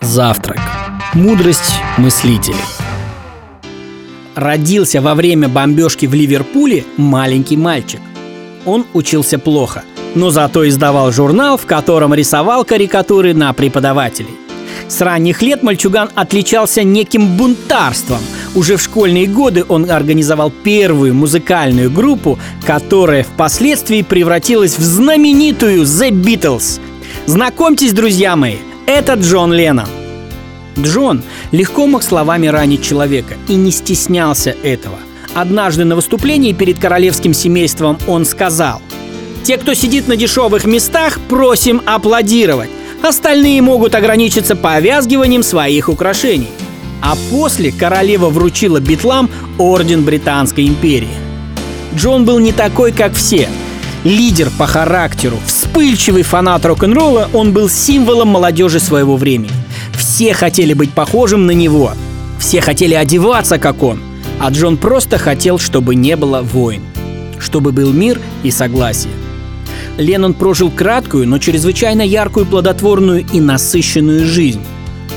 Завтрак. Мудрость мыслителей. Родился во время бомбежки в Ливерпуле маленький мальчик. Он учился плохо, но зато издавал журнал, в котором рисовал карикатуры на преподавателей. С ранних лет мальчуган отличался неким бунтарством. Уже в школьные годы он организовал первую музыкальную группу, которая впоследствии превратилась в знаменитую The Beatles. Знакомьтесь, друзья мои, это Джон Леннон. Джон легко мог словами ранить человека и не стеснялся этого. Однажды на выступлении перед королевским семейством он сказал «Те, кто сидит на дешевых местах, просим аплодировать. Остальные могут ограничиться повязгиванием своих украшений». А после королева вручила битлам орден Британской империи. Джон был не такой, как все. Лидер по характеру, вспыльчивый фанат рок-н-ролла, он был символом молодежи своего времени. Все хотели быть похожим на него. Все хотели одеваться, как он. А Джон просто хотел, чтобы не было войн. Чтобы был мир и согласие. Леннон прожил краткую, но чрезвычайно яркую, плодотворную и насыщенную жизнь.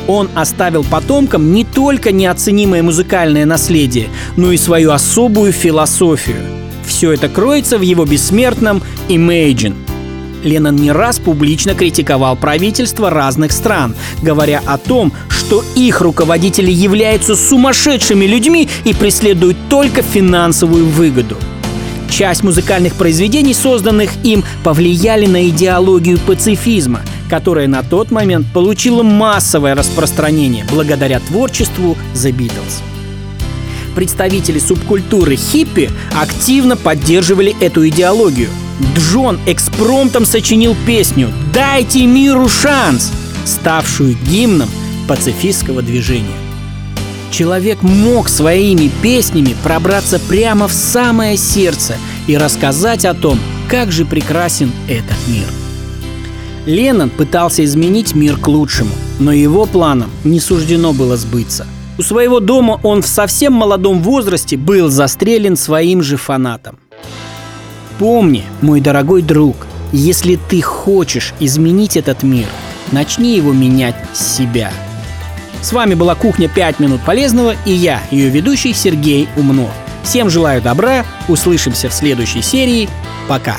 Он оставил потомкам не только неоценимое музыкальное наследие, но и свою особую философию. Все это кроется в его бессмертном «Imagine», Леннон не раз публично критиковал правительства разных стран, говоря о том, что их руководители являются сумасшедшими людьми и преследуют только финансовую выгоду. Часть музыкальных произведений, созданных им, повлияли на идеологию пацифизма, которая на тот момент получила массовое распространение благодаря творчеству The Beatles представители субкультуры хиппи активно поддерживали эту идеологию. Джон экспромтом сочинил песню «Дайте миру шанс», ставшую гимном пацифистского движения. Человек мог своими песнями пробраться прямо в самое сердце и рассказать о том, как же прекрасен этот мир. Леннон пытался изменить мир к лучшему, но его планам не суждено было сбыться – у своего дома он в совсем молодом возрасте был застрелен своим же фанатом. Помни, мой дорогой друг, если ты хочешь изменить этот мир, начни его менять с себя. С вами была «Кухня 5 минут полезного» и я, ее ведущий Сергей Умнов. Всем желаю добра, услышимся в следующей серии. Пока!